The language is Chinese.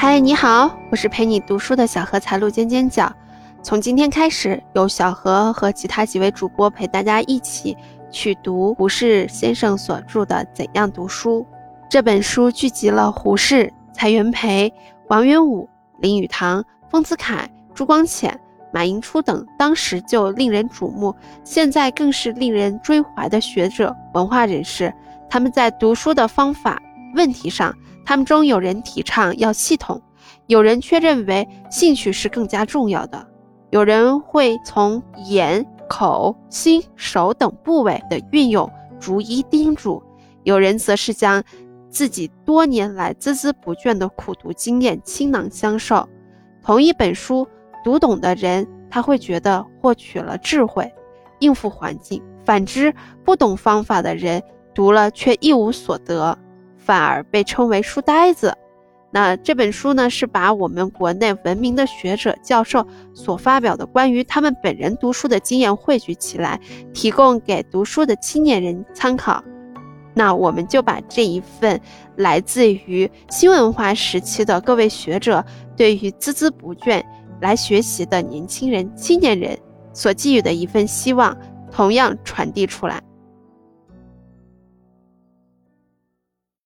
嗨，你好，我是陪你读书的小何才露尖尖角。从今天开始，由小何和其他几位主播陪大家一起去读胡适先生所著的《怎样读书》这本书，聚集了胡适、蔡元培、王元武、林语堂、丰子恺、朱光潜、马寅初等当时就令人瞩目，现在更是令人追怀的学者、文化人士。他们在读书的方法问题上。他们中有人提倡要系统，有人却认为兴趣是更加重要的。有人会从眼、口、心、手等部位的运用逐一叮嘱，有人则是将自己多年来孜孜不倦的苦读经验倾囊相授。同一本书，读懂的人他会觉得获取了智慧，应付环境；反之，不懂方法的人读了却一无所得。反而被称为书呆子。那这本书呢，是把我们国内闻名的学者、教授所发表的关于他们本人读书的经验汇聚起来，提供给读书的青年人参考。那我们就把这一份来自于新文化时期的各位学者对于孜孜不倦来学习的年轻人、青年人所寄予的一份希望，同样传递出来。